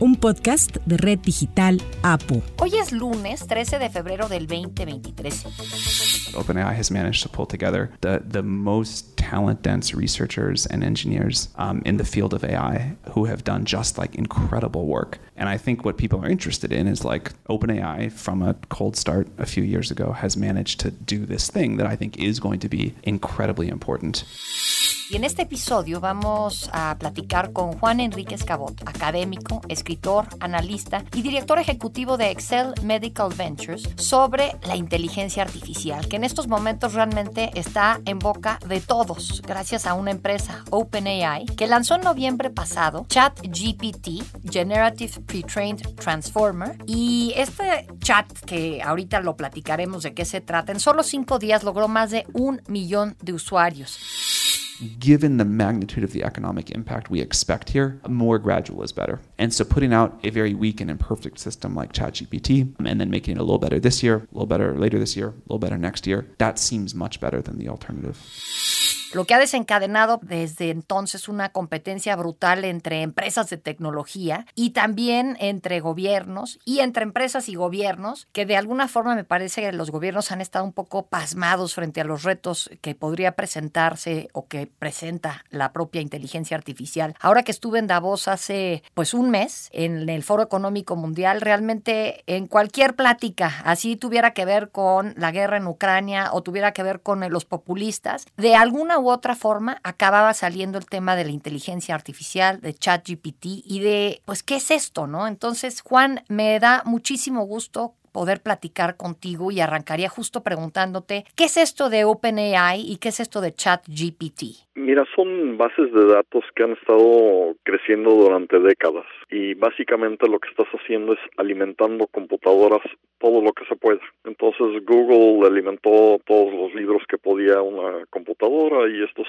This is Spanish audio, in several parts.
un podcast de Red Digital APO. Hoy es lunes 13 de febrero del 2023. OpenAI has managed to pull together the, the most talent dense researchers and engineers um, in the field of AI who have done just like incredible work. And I think what people are interested in is like OpenAI from a cold start a few years ago has managed to do this thing that I think is going to be incredibly important. Y en este episodio vamos a platicar con Juan Enrique Cabot, académico, escritor, analista y director ejecutivo de Excel Medical Ventures, sobre la inteligencia artificial, que en estos momentos realmente está en boca de todos, gracias a una empresa, OpenAI, que lanzó en noviembre pasado ChatGPT, Generative Pre-trained Transformer, y este chat, que ahorita lo platicaremos de qué se trata, en solo cinco días logró más de un millón de usuarios. Given the magnitude of the economic impact we expect here, more gradual is better. And so putting out a very weak and imperfect system like ChatGPT and then making it a little better this year, a little better later this year, a little better next year, that seems much better than the alternative. Lo que ha desencadenado desde entonces una competencia brutal entre empresas de tecnología y también entre gobiernos y entre empresas y gobiernos, que de alguna forma me parece que los gobiernos han estado un poco pasmados frente a los retos que podría presentarse o que presenta la propia inteligencia artificial. Ahora que estuve en Davos hace pues un mes en el Foro Económico Mundial, realmente en cualquier plática, así tuviera que ver con la guerra en Ucrania o tuviera que ver con los populistas, de alguna u otra forma acababa saliendo el tema de la inteligencia artificial, de ChatGPT y de, pues, ¿qué es esto, no? Entonces, Juan, me da muchísimo gusto poder platicar contigo y arrancaría justo preguntándote, ¿qué es esto de OpenAI y qué es esto de ChatGPT? Mira, son bases de datos que han estado creciendo durante décadas y básicamente lo que estás haciendo es alimentando computadoras todo lo que se pueda. Entonces Google alimentó todos los libros que podía una computadora y estos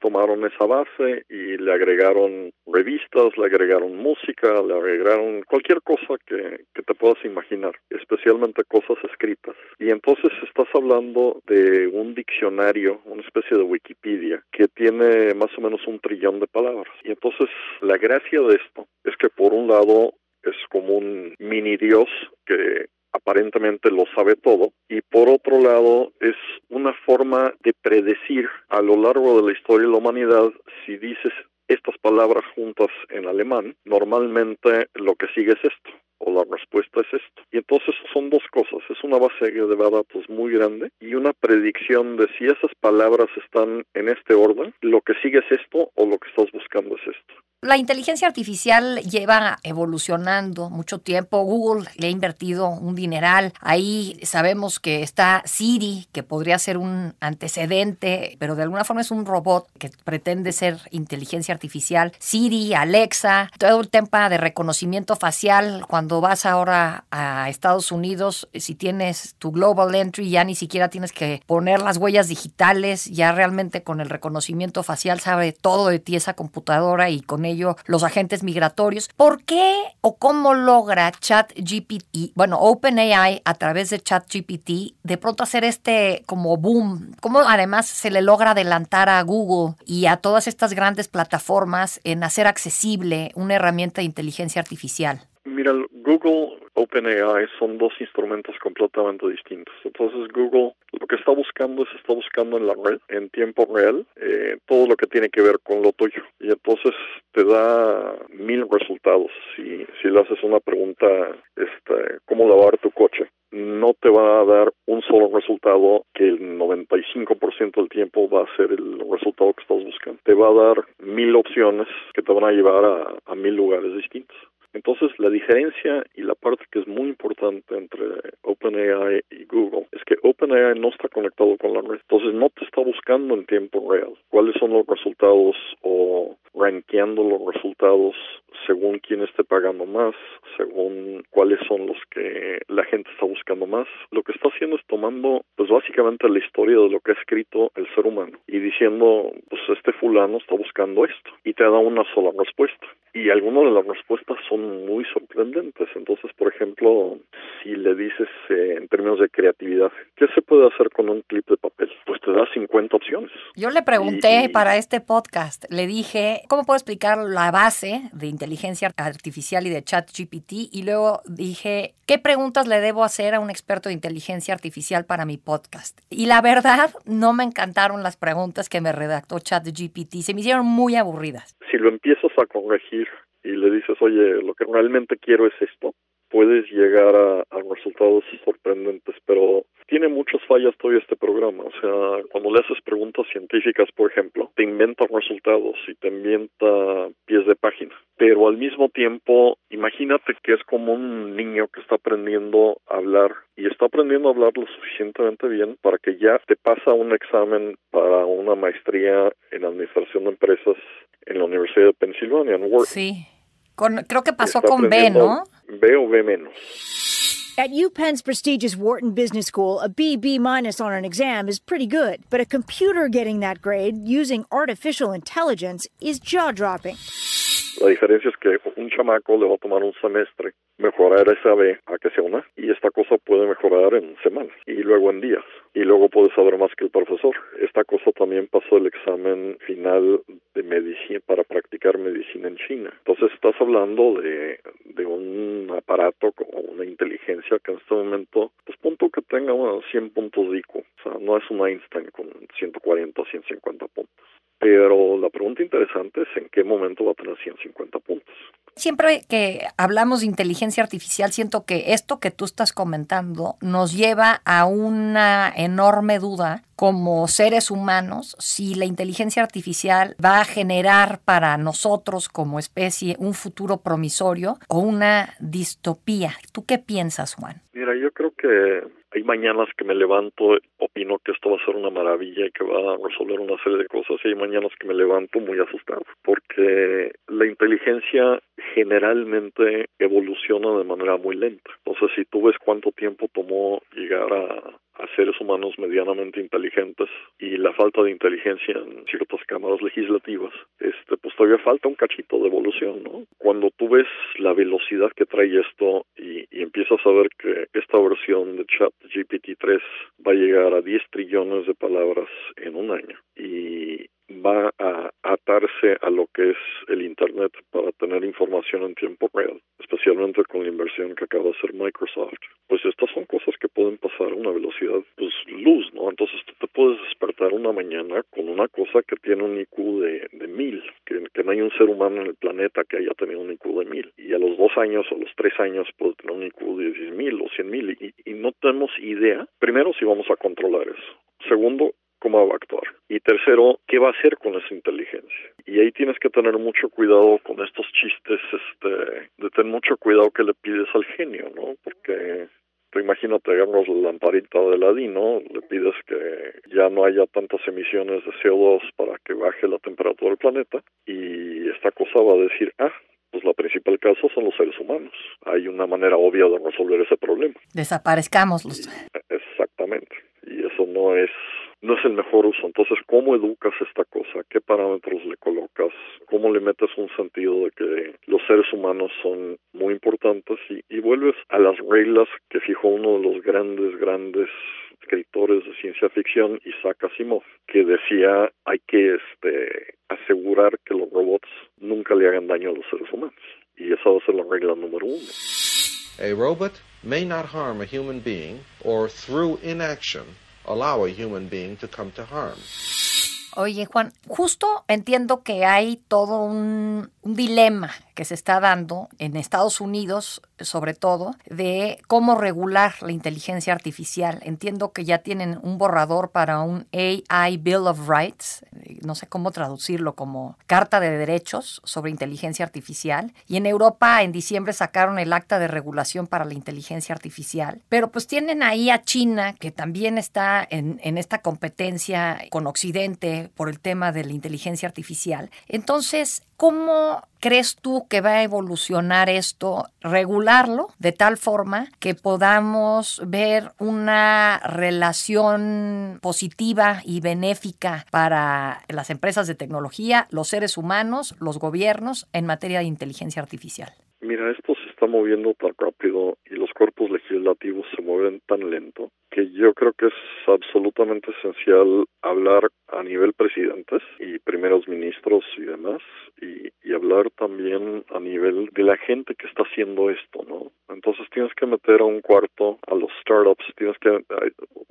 tomaron esa base y le agregaron revistas, le agregaron música, le agregaron cualquier cosa que, que te puedas imaginar, especialmente cosas escritas. Y entonces estás hablando de un diccionario, una especie de Wikipedia, que tiene más o menos un trillón de palabras. Y entonces la gracia de esto es que por un lado es como un mini dios que aparentemente lo sabe todo, y por otro lado es una forma de predecir a lo largo de la historia de la humanidad si dices estas palabras juntas en alemán, normalmente lo que sigue es esto o la respuesta es esto. Y entonces son dos cosas, es una base de datos muy grande y una predicción de si esas palabras están en este orden, lo que sigue es esto o lo que estás buscando es esto. La inteligencia artificial lleva evolucionando mucho tiempo. Google le ha invertido un dineral. Ahí sabemos que está Siri, que podría ser un antecedente, pero de alguna forma es un robot que pretende ser inteligencia artificial. Siri, Alexa, todo el tema de reconocimiento facial. Cuando vas ahora a Estados Unidos, si tienes tu Global Entry, ya ni siquiera tienes que poner las huellas digitales. Ya realmente con el reconocimiento facial sabe todo de ti esa computadora y con ello los agentes migratorios. ¿Por qué o cómo logra ChatGPT, bueno, OpenAI a través de ChatGPT, de pronto hacer este como boom? ¿Cómo además se le logra adelantar a Google y a todas estas grandes plataformas en hacer accesible una herramienta de inteligencia artificial? Mira, Google, OpenAI son dos instrumentos completamente distintos. Entonces Google lo que está buscando es está buscando en la red, en tiempo real, eh, todo lo que tiene que ver con lo tuyo. Y entonces te da mil resultados. Si, si le haces una pregunta, este, ¿cómo lavar tu coche? no te va a dar un solo resultado que el 95% del tiempo va a ser el resultado que estás buscando. Te va a dar mil opciones que te van a llevar a mil lugares distintos. Entonces, la diferencia y la parte que es muy importante entre OpenAI y Google es que OpenAI no está conectado con la red. Entonces, no te está buscando en tiempo real cuáles son los resultados o rankeando los resultados según quién esté pagando más, según cuáles son los que la gente está buscando más. Lo que está haciendo es tomando, pues básicamente la historia de lo que ha escrito el ser humano y diciendo, pues este fulano está buscando esto y te da una sola respuesta. Y algunas de las respuestas son muy sorprendentes. Entonces, por ejemplo, si le dices eh, en términos de creatividad, ¿qué se puede hacer con un clip de papel? Pues te da 50 opciones. Yo le pregunté para este podcast, le dije, ¿cómo puedo explicar la base de inteligencia artificial y de chat GPT? Y luego dije, ¿qué preguntas le debo hacer a un experto de inteligencia artificial para mi podcast? Y la verdad, no me encantaron las preguntas que me redactó chat GPT, se me hicieron muy aburridas. Si lo empiezas a corregir y le dices, oye, lo que realmente quiero es esto, puedes llegar a, resultados sorprendentes, pero tiene muchas fallas todavía este programa. O sea, cuando le haces preguntas científicas, por ejemplo, te inventa resultados y te inventa pies de página. Pero al mismo tiempo, imagínate que es como un niño que está aprendiendo a hablar y está aprendiendo a hablar lo suficientemente bien para que ya te pasa un examen para una maestría en administración de empresas en la Universidad de Pensilvania, en Wharton. Sí. Creo que pasó con B, ¿no? B o B menos. At UPenn's prestigious Wharton Business School, a B, B minus on an exam is pretty good, but a computer getting that grade using artificial intelligence is jaw dropping. La diferencia es que un chamaco le va a tomar un semestre mejorar esa B a que sea una y esta cosa puede mejorar en semanas y luego en días y luego puede saber más que el profesor. Esta cosa también pasó el examen final de medicina para practicar medicina en China. Entonces estás hablando de, de un aparato como una inteligencia que en este momento, pues punto que tenga bueno, 100 puntos de. O sea, no es un Einstein con 140 o 150 puntos. Pero la pregunta interesante es en qué momento va a tener 150 puntos. Siempre que hablamos de inteligencia artificial, siento que esto que tú estás comentando nos lleva a una enorme duda como seres humanos si la inteligencia artificial va a generar para nosotros como especie un futuro promisorio o una distopía. ¿Tú qué piensas, Juan? Mira, yo creo que hay mañanas que me levanto, opino que esto va a ser una maravilla y que va a resolver una serie de cosas, y hay mañanas que me levanto muy asustado, porque la inteligencia generalmente evoluciona de manera muy lenta. Entonces, si tú ves cuánto tiempo tomó llegar a a seres humanos medianamente inteligentes y la falta de inteligencia en ciertas cámaras legislativas, este, pues todavía falta un cachito de evolución, ¿no? Cuando tú ves la velocidad que trae esto y, y empiezas a ver que esta versión de Chat GPT-3 va a llegar a 10 trillones de palabras en un año y va a atarse a lo que es el Internet para tener información en tiempo real, especialmente con la inversión que acaba de hacer Microsoft. Pues estas son cosas que pueden pasar a una velocidad, pues luz, ¿no? Entonces tú te puedes despertar una mañana con una cosa que tiene un IQ de, de mil, que, que no hay un ser humano en el planeta que haya tenido un IQ de mil. Y a los dos años o los tres años puede tener un IQ de diez mil o cien mil y, y no tenemos idea, primero, si vamos a controlar eso. Segundo, cómo va a actuar. Y tercero, ¿qué va a hacer con esa inteligencia? Y ahí tienes que tener mucho cuidado con estos chistes, este, de tener mucho cuidado que le pides al genio, ¿no? Porque tú imagínate, agarras la lamparita de Ladino, le pides que ya no haya tantas emisiones de CO2 para que baje la temperatura del planeta y esta cosa va a decir, ah, pues la principal causa son los seres humanos. Hay una manera obvia de resolver ese problema. Desaparezcamos los. Exactamente. Y eso no es no es el mejor uso. Entonces, ¿cómo educas esta cosa? ¿Qué parámetros le colocas? ¿Cómo le metes un sentido de que los seres humanos son muy importantes? Y, vuelves a las reglas que fijó uno de los grandes, grandes escritores de ciencia ficción, Isaac Asimov, que decía hay que este, asegurar que los robots nunca le hagan daño a los seres humanos. Y esa va a ser la regla número uno. A robot may not harm a human being or through inaction allow a human being to come to harm. Oye, Juan, justo entiendo que hay todo un, dilema que se está dando en Estados Unidos, sobre todo, de cómo regular la inteligencia artificial. Entiendo que ya tienen un borrador para un AI Bill of Rights, no sé cómo traducirlo como Carta de Derechos sobre Inteligencia Artificial. Y en Europa en diciembre sacaron el Acta de Regulación para la Inteligencia Artificial. Pero pues tienen ahí a China, que también está en esta competencia con Occidente por el tema de la inteligencia artificial. Entonces, ¿cómo crees tú que va a evolucionar esto? Regularlo de tal forma que podamos ver una relación positiva y benéfica para las empresas de tecnología, los seres humanos, los gobiernos en materia de inteligencia artificial. Mira, esto se está moviendo tan rápido y los cuerpos legislativos se mueven tan lento que yo creo que es absolutamente esencial hablar a nivel presidentes y primeros ministros y demás y, hablar también a nivel de la gente que está haciendo esto, ¿no? Entonces tienes que meter a un cuarto a los startups, tienes que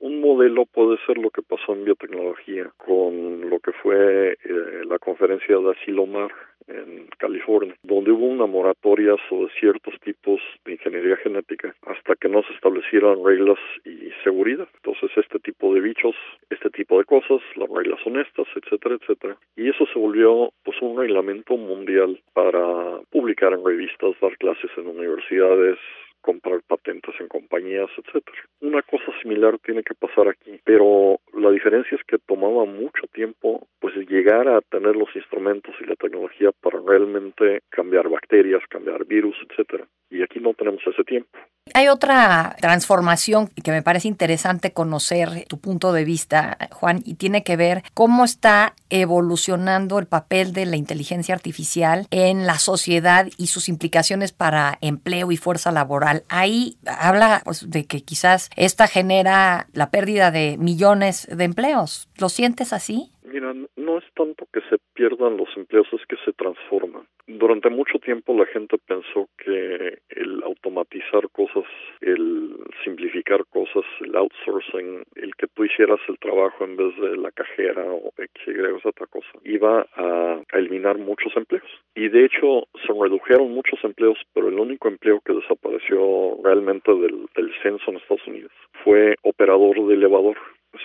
un modelo puede ser lo que pasó en biotecnología con lo que fue eh, la conferencia de Asilomar en California, donde hubo una moratoria sobre ciertos tipos de ingeniería genética hasta que no se establecieran reglas y seguridad. Entonces, este tipo de bichos, este tipo de cosas, las reglas honestas, etcétera, etcétera. Y eso se volvió pues un reglamento mundial para publicar en revistas, dar clases en universidades, comprar patentes en compañías, etcétera. Una cosa similar tiene que pasar aquí, pero la diferencia es que tomaba mucho tiempo pues llegar a tener los instrumentos y la tecnología para realmente cambiar bacterias, cambiar virus, etcétera. Y aquí no tenemos ese tiempo. Hay otra transformación que me parece interesante conocer tu punto de vista, Juan, y tiene que ver cómo está evolucionando el papel de la inteligencia artificial en la sociedad y sus implicaciones para empleo y fuerza laboral. Ahí habla pues, de que quizás esta genera la pérdida de millones de empleos. ¿Lo sientes así? Mira, no es tanto que se pierdan los empleos, es que se transforman. Durante mucho tiempo la gente pensó que el automatizar cosas, el simplificar cosas, el outsourcing, el que tú hicieras el trabajo en vez de la cajera o X, Y, otra cosa, iba a, eliminar muchos empleos. Y de hecho se redujeron muchos empleos, pero el único empleo que desapareció realmente del, del censo en Estados Unidos fue operador de elevador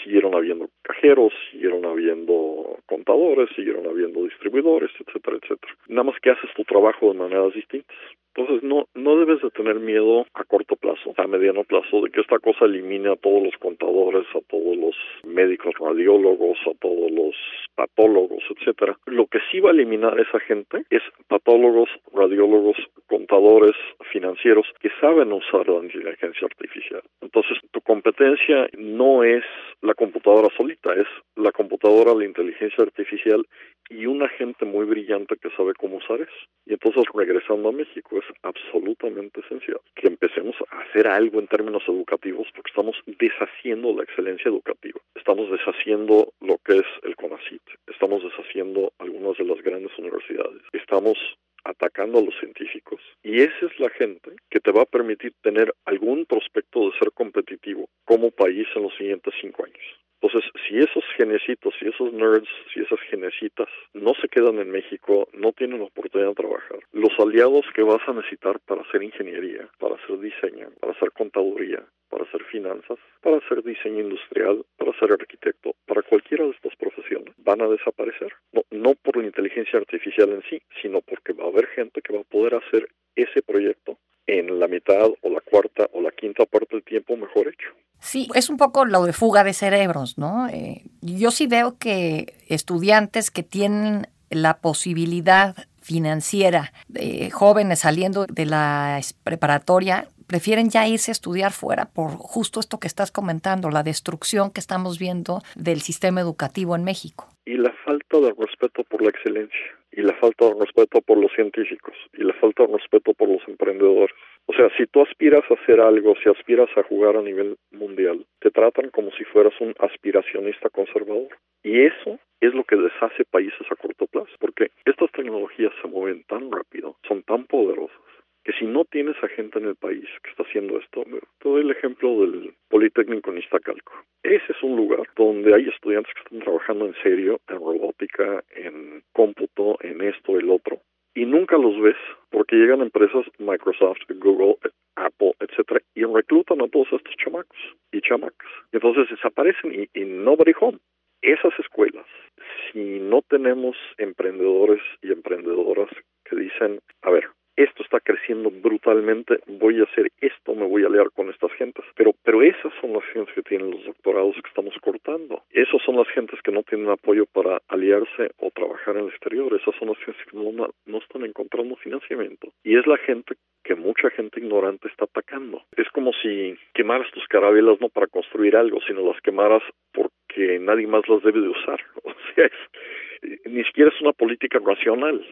siguieron habiendo cajeros, siguieron habiendo contadores, siguieron habiendo distribuidores, etcétera, etcétera. Nada más que haces tu trabajo de maneras distintas. Entonces no no debes de tener miedo a corto plazo, a mediano plazo, de que esta cosa elimine a todos los contadores, a todos los médicos radiólogos, a todos los patólogos, etcétera. Lo que sí va a eliminar esa gente es patólogos, radiólogos, contadores, financieros que saben usar la inteligencia artificial. Entonces tu competencia no es la computadora solita, es la computadora, la inteligencia artificial y una gente muy brillante que sabe cómo usar eso. Y entonces regresando a México es absolutamente esencial que empecemos a hacer algo en términos educativos porque estamos deshaciendo la excelencia educativa. Estamos deshaciendo lo que es el CONACIT. Estamos deshaciendo algunas de las grandes universidades. Estamos atacando a los científicos. Y esa es la gente que te va a permitir tener algún prospecto de ser competitivo como país en los siguientes cinco años. Entonces, si esos genecitos, si esos nerds, si esas genecitas no se quedan en México, no tienen oportunidad de trabajar, los aliados que vas a necesitar para hacer ingeniería, para hacer diseño, para hacer contaduría, para hacer finanzas, para hacer diseño industrial, para ser arquitecto, para cualquiera de estas profesiones, van a desaparecer. No, no por la inteligencia artificial en sí, sino porque va a haber gente que va a poder hacer ese proyecto en la mitad o la cuarta o la quinta parte del tiempo mejor hecho. Sí, es un poco lo de fuga de cerebros, ¿no? Eh, yo sí veo que estudiantes que tienen la posibilidad financiera jóvenes saliendo de la preparatoria prefieren ya irse a estudiar fuera por justo esto que estás comentando, la destrucción que estamos viendo del sistema educativo en México. Y la falta de respeto por la excelencia, y la falta de respeto por los científicos, y la falta de respeto por los emprendedores. O sea, si tú aspiras a hacer algo, si aspiras a jugar a nivel mundial, te tratan como si fueras un aspiracionista conservador. Y eso es lo que deshace países a corto plazo, porque estas tecnologías se mueven tan rápido, son tan poderosas, que si no tienes a gente en el país que está haciendo esto, te doy el ejemplo del Politécnico en Iztacalco. Ese es un lugar donde hay estudiantes que están trabajando en serio en robótica, en cómputo, en esto, el otro, y nunca los ves porque llegan empresas Microsoft, Google, Apple, etcétera, y reclutan a todos estos chamacos y chamacas. Entonces desaparecen y, y nobody home. Esas escuelas, si no tenemos emprendedores y emprendedoras que dicen, a ver, esto está creciendo brutalmente, brutalmente, voy a hacer esto, me voy a aliar con estas gentes. Pero, pero esas son las gentes que tienen los doctorados que estamos cortando. Esas son las gentes que no tienen apoyo para aliarse o trabajar en el exterior. Esas son las gentes que no, no están encontrando financiamiento. Y es la gente que mucha gente ignorante está atacando. Es como si quemaras tus carabelas no para construir algo, sino las quemaras porque nadie más O sea, es, ni siquiera es una política racional.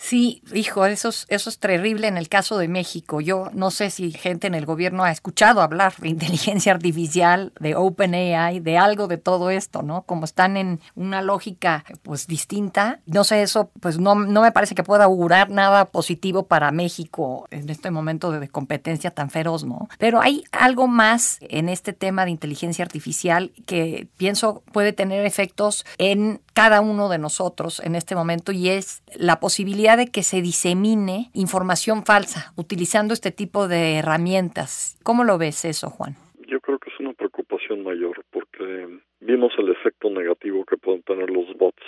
Sí, hijo, eso es, eso es terrible en el caso de México. Yo no sé si gente en el gobierno ha escuchado hablar de inteligencia artificial, de OpenAI, de algo de todo esto, ¿no? Como están en una lógica pues distinta. No sé, eso pues no, no me parece que pueda augurar nada positivo para México en este momento de competencia tan feroz, ¿no? Pero hay algo más en este tema de inteligencia artificial que pienso puede tener efectos en cada uno de nosotros en este momento y es la posibilidad de que se disemine información falsa utilizando este tipo de herramientas. ¿Cómo lo ves eso, Juan? Yo creo que es una preocupación mayor porque vimos el efecto negativo que pueden tener los bots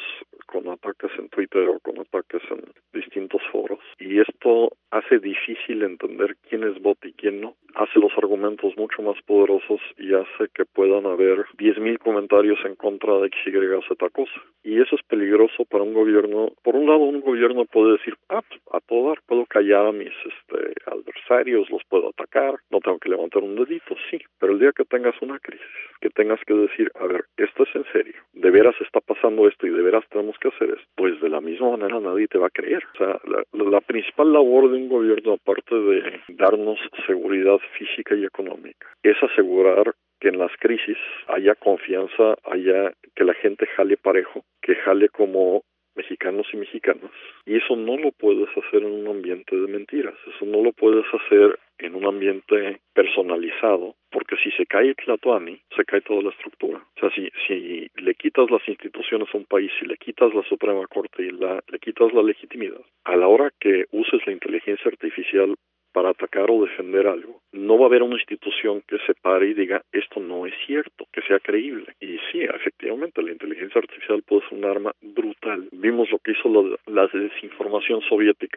con ataques en Twitter o con ataques en distintos foros. Y esto hace difícil entender quién es bot y quién no. Hace los argumentos mucho más poderosos y hace que puedan haber 10.000 comentarios en contra de X, Y, Z cosa. Y eso es peligroso para un gobierno. Por un lado, un gobierno puede decir, ah, pues, a todo dar, puedo callar a mis este, adversarios, los puedo atacar, no tengo que levantar un dedito, sí. Pero el día que tengas una crisis, que tengas que decir, a ver, esto es en serio, de veras está esto y de veras tenemos que hacer esto, pues de la misma manera nadie te va a creer. O sea, la, la principal labor de un gobierno, aparte de darnos seguridad física y económica, es asegurar que en las crisis haya confianza, haya que la gente jale parejo, que jale como mexicanos y mexicanas. Y eso no lo puedes hacer en un ambiente de mentiras, eso no lo puedes hacer en un ambiente personalizado, porque si se cae Tlatuani, se cae toda la estructura. O sea, si, si le quitas las instituciones a un país, si le quitas la Suprema Corte y la, le quitas la legitimidad, a la hora que uses la inteligencia artificial para atacar o defender algo, no va a haber una institución que se pare y diga esto no es cierto, que sea creíble. Y sí, efectivamente, la inteligencia artificial puede ser un arma brutal. Vimos lo que hizo la, la desinformación soviética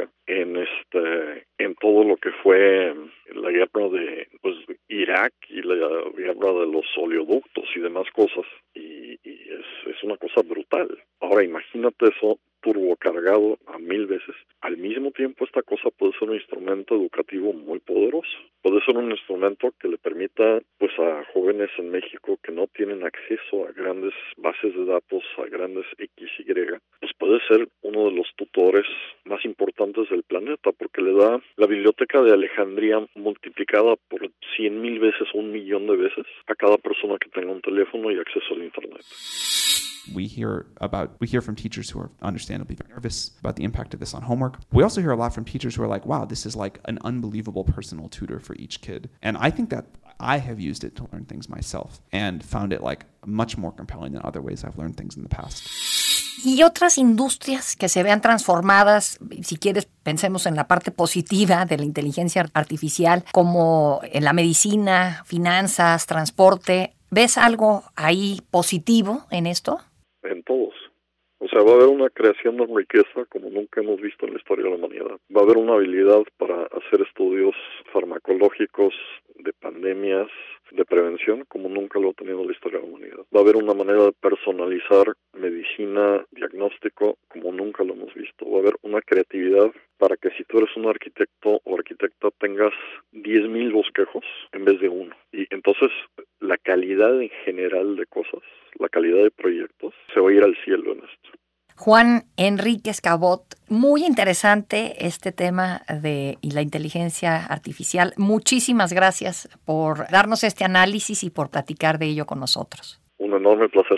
bases de datos, a grandes X, Y, pues puede ser uno de los tutores más importantes del planeta, porque le da la biblioteca de Alejandría multiplicada por mil veces o un millón de veces a cada persona que tenga un teléfono y acceso al Internet. we hear about we hear from teachers who are understandably nervous about the impact of this on homework. We also hear a lot from teachers who are like wow this is like an unbelievable personal tutor for each kid. And i think that i have used it to learn things myself and found it like much more compelling than other ways i've learned things in the past y otras industrias que se vean transformadas, si quieres pensemos en la parte positiva de la inteligencia artificial, como en la medicina, finanzas, transporte, ¿ves algo ahí positivo en esto? En todos. O sea, va a haber una creación de riqueza como nunca hemos visto en la historia de la humanidad. Va a haber una habilidad para hacer estudios farmacológicos de pandemias, de prevención, como nunca lo ha tenido la historia de la humanidad. Va a haber una manera de personalizar medicina, diagnóstico, como nunca lo hemos visto. Va a haber una creatividad para que si tú eres un arquitecto o arquitecta tengas 10.000 bosquejos en vez de uno. Y entonces la calidad en general de cosas, la calidad de proyectos, se va a ir al cielo en esto. Juan Enrique Escabot, muy interesante este tema de la inteligencia artificial. Muchísimas gracias por darnos este análisis y por platicar de ello con nosotros. Un enorme placer.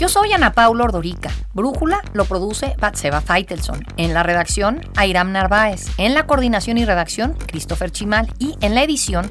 Yo soy Ana Paula Ordorica. Brújula lo produce Batseba Feitelson. En la redacción, Airam Narváez. En la coordinación y redacción, Christopher Chimal. Y en la edición,